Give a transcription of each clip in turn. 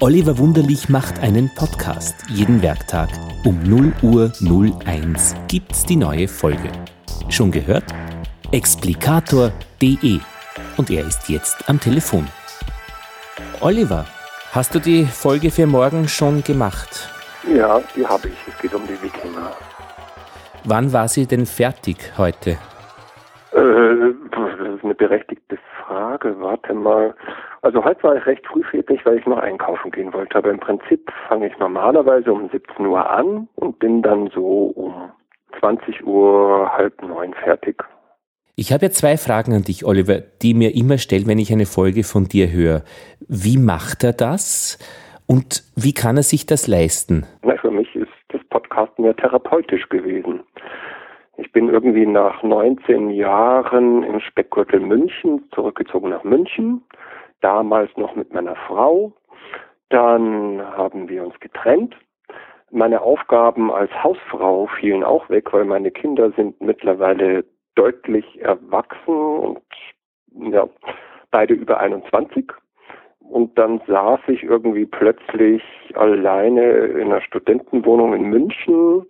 Oliver Wunderlich macht einen Podcast. Jeden Werktag um 0 Uhr 01 gibt's die neue Folge. Schon gehört? Explikator.de. Und er ist jetzt am Telefon. Oliver, hast du die Folge für morgen schon gemacht? Ja, die habe ich. Es geht um die Wikinger. Wann war sie denn fertig heute? Äh, das ist eine berechtigte Frage. Warte mal. Also heute war ich recht früh fertig, weil ich noch einkaufen gehen wollte. Aber im Prinzip fange ich normalerweise um 17 Uhr an und bin dann so um 20 Uhr, halb neun fertig. Ich habe ja zwei Fragen an dich, Oliver, die mir immer stellen, wenn ich eine Folge von dir höre. Wie macht er das? Und wie kann er sich das leisten? Na, für mich ist das Podcasten ja therapeutisch gewesen. Ich bin irgendwie nach 19 Jahren im Speckgürtel München zurückgezogen nach München damals noch mit meiner Frau. Dann haben wir uns getrennt. Meine Aufgaben als Hausfrau fielen auch weg, weil meine Kinder sind mittlerweile deutlich erwachsen und ja, beide über 21. Und dann saß ich irgendwie plötzlich alleine in einer Studentenwohnung in München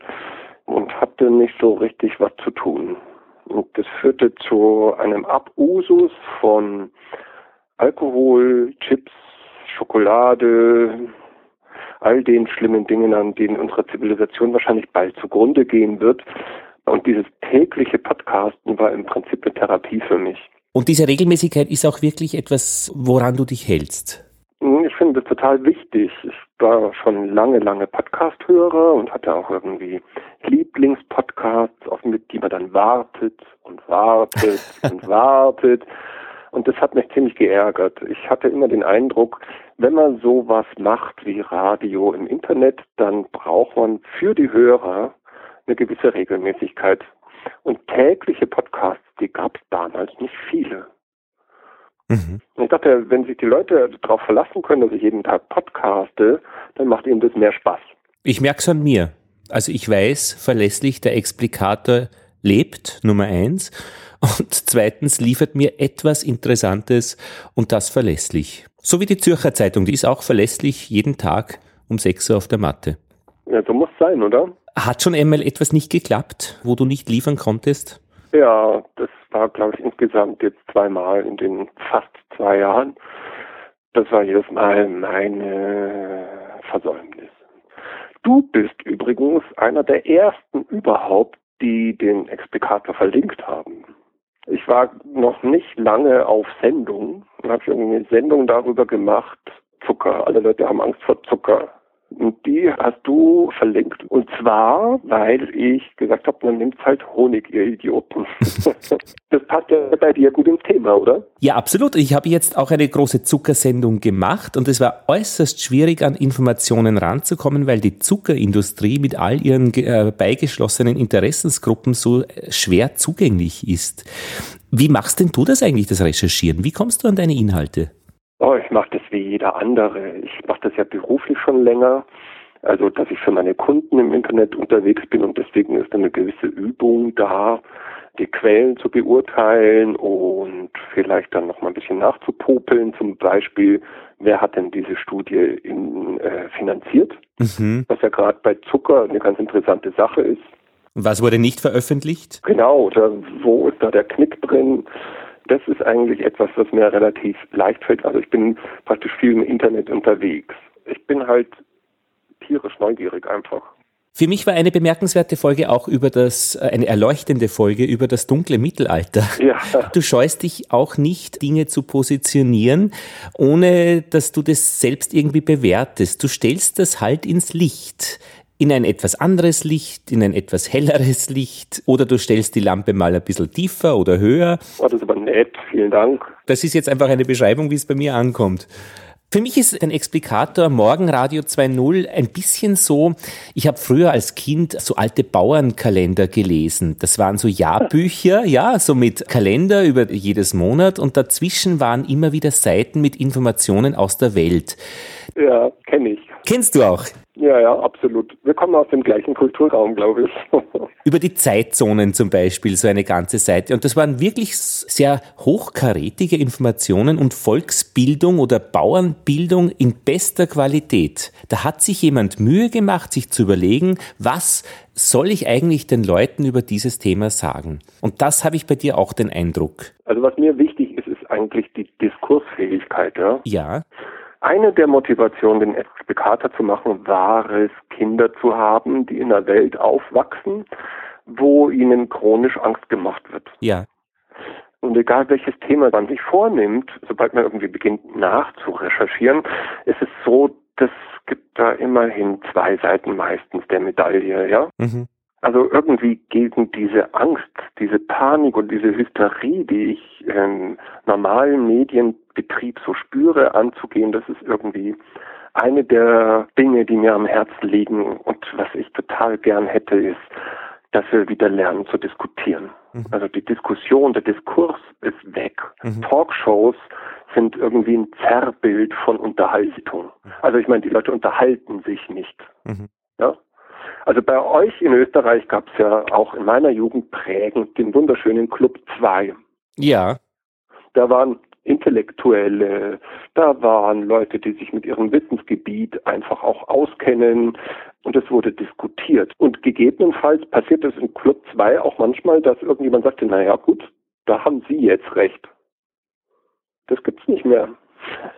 und hatte nicht so richtig was zu tun. Und das führte zu einem Abusus von Alkohol, Chips, Schokolade, all den schlimmen Dingen, an denen unsere Zivilisation wahrscheinlich bald zugrunde gehen wird. Und dieses tägliche Podcasten war im Prinzip eine Therapie für mich. Und diese Regelmäßigkeit ist auch wirklich etwas, woran du dich hältst? Hm, ich finde das total wichtig. Ich war schon lange, lange Podcast-Hörer und hatte auch irgendwie Lieblingspodcasts, auf die man dann wartet und wartet und wartet. Und das hat mich ziemlich geärgert. Ich hatte immer den Eindruck, wenn man sowas macht wie Radio im Internet, dann braucht man für die Hörer eine gewisse Regelmäßigkeit. Und tägliche Podcasts, die gab es damals nicht viele. Mhm. Ich dachte, wenn sich die Leute darauf verlassen können, dass ich jeden Tag podcaste, dann macht ihnen das mehr Spaß. Ich merke es an mir. Also ich weiß verlässlich, der Explikator lebt, Nummer eins. Und zweitens liefert mir etwas Interessantes und das verlässlich. So wie die Zürcher Zeitung, die ist auch verlässlich jeden Tag um 6 Uhr auf der Matte. Ja, so muss sein, oder? Hat schon einmal etwas nicht geklappt, wo du nicht liefern konntest? Ja, das war, glaube ich, insgesamt jetzt zweimal in den fast zwei Jahren. Das war jedes Mal meine Versäumnis. Du bist übrigens einer der ersten überhaupt, die den Explikator verlinkt haben. Ich war noch nicht lange auf Sendung und habe irgendwie eine Sendung darüber gemacht, Zucker. Alle Leute haben Angst vor Zucker. Und die hast du verlinkt. Und zwar, weil ich gesagt habe, man nimmt halt Honig, ihr Idioten. das passt ja bei dir gut ins Thema, oder? Ja, absolut. Ich habe jetzt auch eine große Zuckersendung gemacht und es war äußerst schwierig, an Informationen ranzukommen, weil die Zuckerindustrie mit all ihren äh, beigeschlossenen Interessensgruppen so äh, schwer zugänglich ist. Wie machst denn du das eigentlich, das Recherchieren? Wie kommst du an deine Inhalte? Oh, ich mache das wie jeder andere. Ich mache das ja beruflich schon länger. Also, dass ich für meine Kunden im Internet unterwegs bin und deswegen ist eine gewisse Übung da, die Quellen zu beurteilen und vielleicht dann noch mal ein bisschen nachzupopeln. Zum Beispiel, wer hat denn diese Studie in, äh, finanziert? Mhm. Was ja gerade bei Zucker eine ganz interessante Sache ist. Was wurde nicht veröffentlicht? Genau, oder wo ist da der Knick drin? Das ist eigentlich etwas, was mir relativ leicht fällt. Also ich bin praktisch viel im Internet unterwegs. Ich bin halt tierisch neugierig einfach. Für mich war eine bemerkenswerte Folge auch über das, äh, eine erleuchtende Folge über das dunkle Mittelalter. Ja. Du scheust dich auch nicht, Dinge zu positionieren, ohne dass du das selbst irgendwie bewertest. Du stellst das halt ins Licht in ein etwas anderes Licht, in ein etwas helleres Licht oder du stellst die Lampe mal ein bisschen tiefer oder höher. Oh, das ist aber nett, vielen Dank. Das ist jetzt einfach eine Beschreibung, wie es bei mir ankommt. Für mich ist ein Explikator Morgenradio 2.0 ein bisschen so, ich habe früher als Kind so alte Bauernkalender gelesen. Das waren so Jahrbücher, ja, so mit Kalender über jedes Monat und dazwischen waren immer wieder Seiten mit Informationen aus der Welt. Ja, kenne ich. Kennst du auch? Ja, ja, absolut. Wir kommen aus dem gleichen Kulturraum, glaube ich. Über die Zeitzonen zum Beispiel, so eine ganze Seite. Und das waren wirklich sehr hochkarätige Informationen und Volksbildung oder Bauernbildung in bester Qualität. Da hat sich jemand Mühe gemacht, sich zu überlegen, was soll ich eigentlich den Leuten über dieses Thema sagen? Und das habe ich bei dir auch den Eindruck. Also was mir wichtig ist, ist eigentlich die Diskursfähigkeit. Ja. ja. Eine der Motivationen, den Explikator zu machen, war es, Kinder zu haben, die in einer Welt aufwachsen, wo ihnen chronisch Angst gemacht wird. Ja. Und egal welches Thema man sich vornimmt, sobald man irgendwie beginnt nachzurecherchieren, ist es so, das gibt da immerhin zwei Seiten meistens der Medaille, ja. Mhm. Also irgendwie gegen diese Angst, diese Panik und diese Hysterie, die ich im normalen Medienbetrieb so spüre, anzugehen, das ist irgendwie eine der Dinge, die mir am Herzen liegen und was ich total gern hätte, ist, dass wir wieder lernen zu diskutieren. Mhm. Also die Diskussion, der Diskurs ist weg. Mhm. Talkshows sind irgendwie ein Zerrbild von Unterhaltung. Mhm. Also ich meine, die Leute unterhalten sich nicht. Mhm. Ja? Also bei euch in Österreich gab es ja auch in meiner Jugend prägend den wunderschönen Club 2. Ja. Da waren Intellektuelle, da waren Leute, die sich mit ihrem Wissensgebiet einfach auch auskennen und es wurde diskutiert. Und gegebenenfalls passiert es in Club 2 auch manchmal, dass irgendjemand sagte, naja gut, da haben Sie jetzt recht. Das gibt's nicht mehr.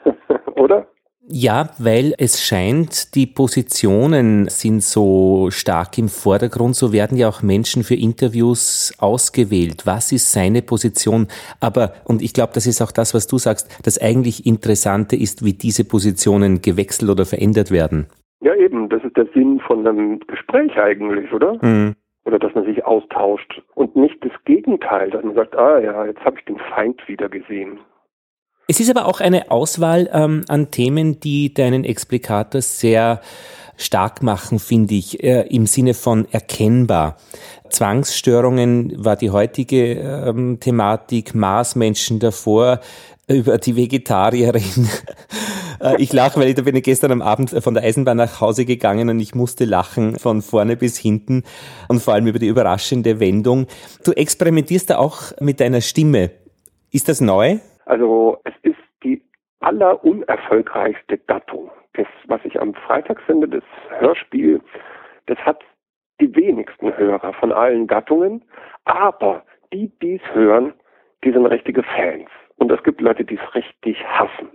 Oder? Ja, weil es scheint, die Positionen sind so stark im Vordergrund, so werden ja auch Menschen für Interviews ausgewählt. Was ist seine Position? Aber, und ich glaube, das ist auch das, was du sagst, das eigentlich Interessante ist, wie diese Positionen gewechselt oder verändert werden. Ja, eben, das ist der Sinn von einem Gespräch eigentlich, oder? Mhm. Oder dass man sich austauscht und nicht das Gegenteil, dass man sagt, ah ja, jetzt habe ich den Feind wieder gesehen. Es ist aber auch eine Auswahl ähm, an Themen, die deinen Explikator sehr stark machen, finde ich, äh, im Sinne von erkennbar. Zwangsstörungen war die heutige ähm, Thematik, Marsmenschen davor, über die Vegetarierin. Äh, ich lache, weil ich da bin ich gestern am Abend von der Eisenbahn nach Hause gegangen und ich musste lachen von vorne bis hinten und vor allem über die überraschende Wendung. Du experimentierst da auch mit deiner Stimme. Ist das neu? Also es allerunerfolgreichste Gattung. Das, was ich am Freitag finde, das Hörspiel, das hat die wenigsten Hörer von allen Gattungen, aber die, die es hören, die sind richtige Fans. Und es gibt Leute, die es richtig hassen.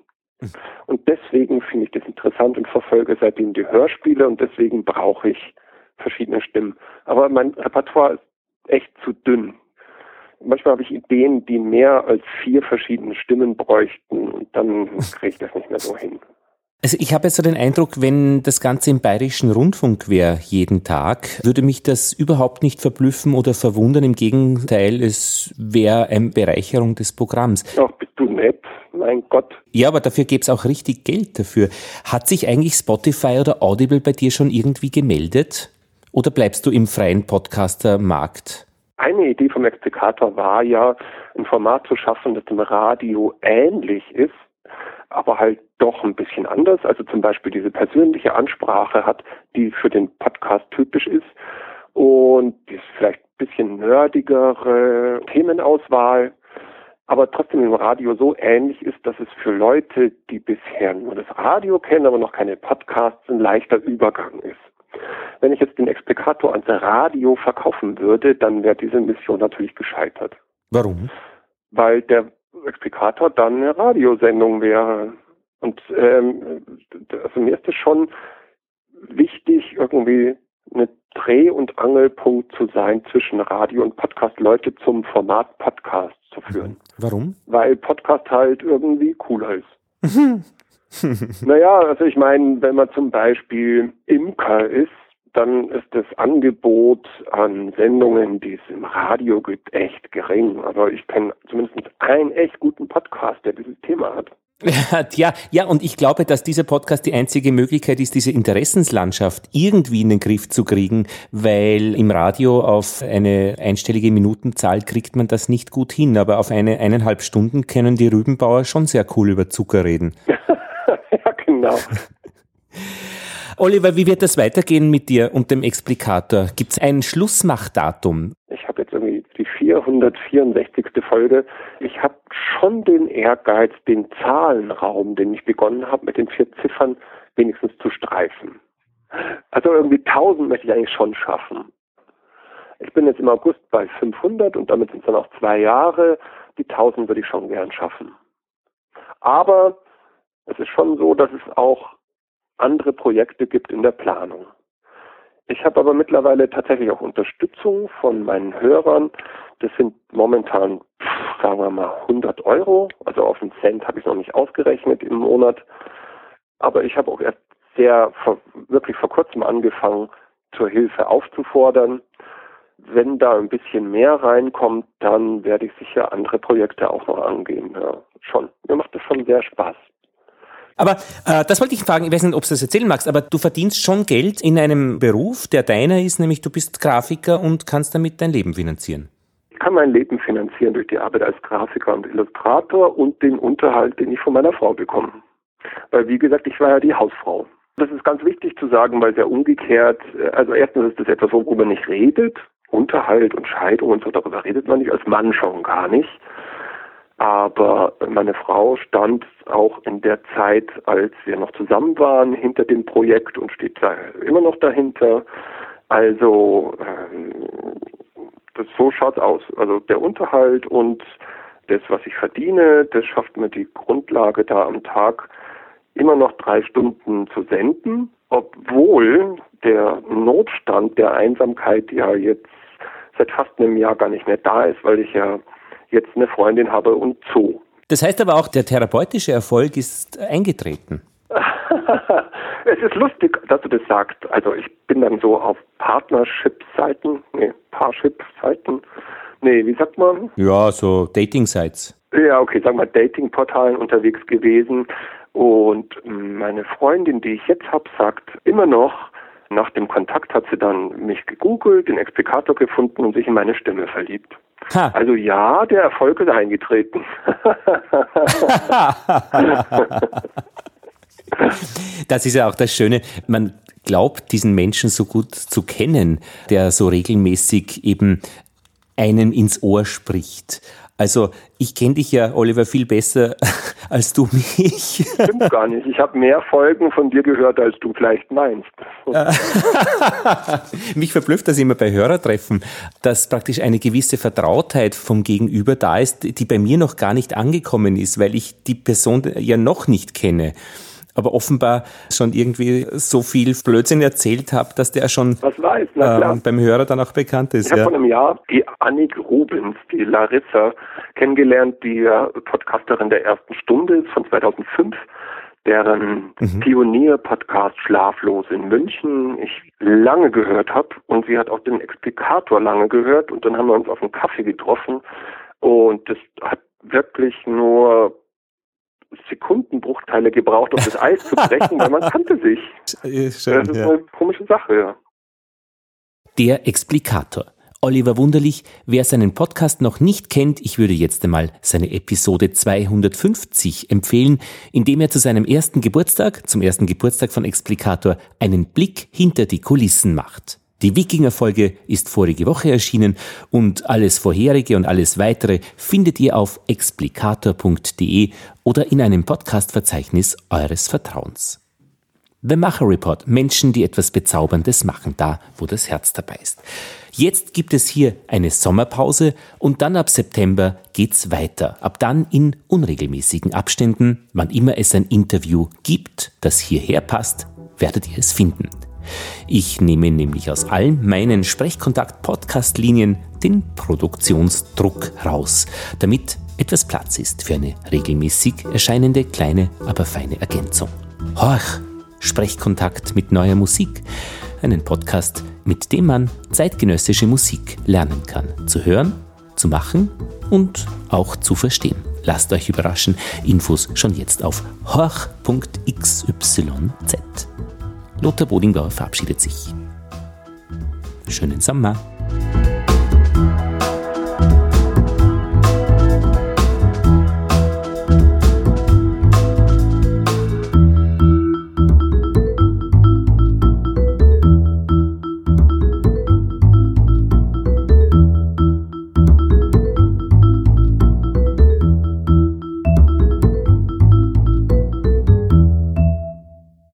Und deswegen finde ich das interessant und verfolge seitdem die Hörspiele und deswegen brauche ich verschiedene Stimmen. Aber mein Repertoire ist echt zu dünn manchmal habe ich Ideen, die mehr als vier verschiedene Stimmen bräuchten und dann kriege ich das nicht mehr so hin. Also ich habe jetzt so den Eindruck, wenn das Ganze im bayerischen Rundfunk wäre jeden Tag, würde mich das überhaupt nicht verblüffen oder verwundern. Im Gegenteil, es wäre eine Bereicherung des Programms. Ach, bist du nett, mein Gott. Ja, aber dafür gäbe es auch richtig Geld dafür. Hat sich eigentlich Spotify oder Audible bei dir schon irgendwie gemeldet? Oder bleibst du im freien Podcaster-Markt? Eine Idee vom Explikator war ja, ein Format zu schaffen, das dem Radio ähnlich ist, aber halt doch ein bisschen anders. Also zum Beispiel diese persönliche Ansprache hat, die für den Podcast typisch ist und die ist vielleicht ein bisschen nerdigere Themenauswahl, aber trotzdem im Radio so ähnlich ist, dass es für Leute, die bisher nur das Radio kennen, aber noch keine Podcasts, ein leichter Übergang ist. Wenn ich jetzt den Explikator ans Radio verkaufen würde, dann wäre diese Mission natürlich gescheitert. Warum? Weil der Explikator dann eine Radiosendung wäre. Und ähm, also mir ist es schon wichtig, irgendwie eine Dreh- und Angelpunkt zu sein zwischen Radio und Podcast, Leute zum Format Podcast zu führen. Warum? Weil Podcast halt irgendwie cooler ist. naja, also ich meine, wenn man zum Beispiel Imker ist, dann ist das Angebot an Sendungen, die es im Radio gibt, echt gering. Aber ich kenne zumindest einen echt guten Podcast, der dieses Thema hat. Ja, ja, und ich glaube, dass dieser Podcast die einzige Möglichkeit ist, diese Interessenslandschaft irgendwie in den Griff zu kriegen, weil im Radio auf eine einstellige Minutenzahl kriegt man das nicht gut hin, aber auf eine eineinhalb Stunden können die Rübenbauer schon sehr cool über Zucker reden. genau. Oliver, wie wird das weitergehen mit dir und dem Explikator? Gibt es ein Schlussmachdatum? Ich habe jetzt irgendwie die 464. Folge. Ich habe schon den Ehrgeiz, den Zahlenraum, den ich begonnen habe, mit den vier Ziffern wenigstens zu streifen. Also irgendwie 1000 möchte ich eigentlich schon schaffen. Ich bin jetzt im August bei 500 und damit sind es dann auch zwei Jahre. Die 1000 würde ich schon gern schaffen. Aber es ist schon so, dass es auch andere Projekte gibt in der Planung. Ich habe aber mittlerweile tatsächlich auch Unterstützung von meinen Hörern. Das sind momentan, sagen wir mal, 100 Euro. Also auf einen Cent habe ich noch nicht ausgerechnet im Monat. Aber ich habe auch erst sehr, wirklich vor kurzem angefangen, zur Hilfe aufzufordern. Wenn da ein bisschen mehr reinkommt, dann werde ich sicher andere Projekte auch noch angehen. Ja, schon. Mir macht das schon sehr Spaß. Aber äh, das wollte ich fragen, ich weiß nicht, ob du das erzählen magst, aber du verdienst schon Geld in einem Beruf, der deiner ist, nämlich du bist Grafiker und kannst damit dein Leben finanzieren. Ich kann mein Leben finanzieren durch die Arbeit als Grafiker und Illustrator und den Unterhalt, den ich von meiner Frau bekomme. Weil, wie gesagt, ich war ja die Hausfrau. Das ist ganz wichtig zu sagen, weil sehr umgekehrt, äh, also erstens ist das etwas, worüber man nicht redet. Unterhalt und Scheidung und so, darüber redet man nicht, als Mann schon gar nicht. Aber meine Frau stand auch in der Zeit, als wir noch zusammen waren, hinter dem Projekt und steht da immer noch dahinter. Also ähm, das, so schaut's aus. Also der Unterhalt und das, was ich verdiene, das schafft mir die Grundlage, da am Tag immer noch drei Stunden zu senden, obwohl der Notstand der Einsamkeit ja jetzt seit fast einem Jahr gar nicht mehr da ist, weil ich ja jetzt eine Freundin habe und Zoo. Das heißt aber auch, der therapeutische Erfolg ist eingetreten. es ist lustig, dass du das sagst. Also ich bin dann so auf Partnership-Seiten, nee, Parship-Seiten, nee, wie sagt man? Ja, so Dating-Sites. Ja, okay, sagen wir Dating-Portalen unterwegs gewesen. Und meine Freundin, die ich jetzt habe, sagt immer noch, nach dem Kontakt hat sie dann mich gegoogelt, den Explikator gefunden und sich in meine Stimme verliebt. Ha. Also ja, der Erfolg ist eingetreten. das ist ja auch das Schöne. Man glaubt, diesen Menschen so gut zu kennen, der so regelmäßig eben einem ins Ohr spricht. Also ich kenne dich ja, Oliver, viel besser als du mich. Stimmt gar nicht. Ich habe mehr Folgen von dir gehört, als du vielleicht meinst. mich verblüfft das immer bei Hörertreffen, dass praktisch eine gewisse Vertrautheit vom Gegenüber da ist, die bei mir noch gar nicht angekommen ist, weil ich die Person ja noch nicht kenne aber offenbar schon irgendwie so viel Blödsinn erzählt habe, dass der schon weiß, äh, beim Hörer dann auch bekannt ist. Ich habe ja. vor einem Jahr die Annik Rubens, die Larissa, kennengelernt, die Podcasterin der ersten Stunde ist von 2005 deren mhm. Pionier-Podcast Schlaflos in München ich lange gehört habe und sie hat auch den Explikator lange gehört und dann haben wir uns auf einen Kaffee getroffen und das hat wirklich nur Sekundenbruchteile gebraucht, um das Eis zu brechen, weil man kannte sich. Schön, das ist ja. eine komische Sache, ja. Der Explikator. Oliver Wunderlich, wer seinen Podcast noch nicht kennt, ich würde jetzt einmal seine Episode 250 empfehlen, indem er zu seinem ersten Geburtstag, zum ersten Geburtstag von Explikator, einen Blick hinter die Kulissen macht. Die Wikinger-Folge ist vorige Woche erschienen und alles vorherige und alles weitere findet ihr auf explikator.de oder in einem Podcast-Verzeichnis eures Vertrauens. The Macher Report. Menschen, die etwas Bezauberndes machen, da, wo das Herz dabei ist. Jetzt gibt es hier eine Sommerpause und dann ab September geht's weiter. Ab dann in unregelmäßigen Abständen, wann immer es ein Interview gibt, das hierher passt, werdet ihr es finden. Ich nehme nämlich aus allen meinen Sprechkontakt-Podcast-Linien den Produktionsdruck raus, damit etwas Platz ist für eine regelmäßig erscheinende kleine, aber feine Ergänzung. Horch, Sprechkontakt mit neuer Musik, einen Podcast, mit dem man zeitgenössische Musik lernen kann, zu hören, zu machen und auch zu verstehen. Lasst euch überraschen, Infos schon jetzt auf horch.xyz. Lothar Bodingbauer verabschiedet sich. Schönen Sommer.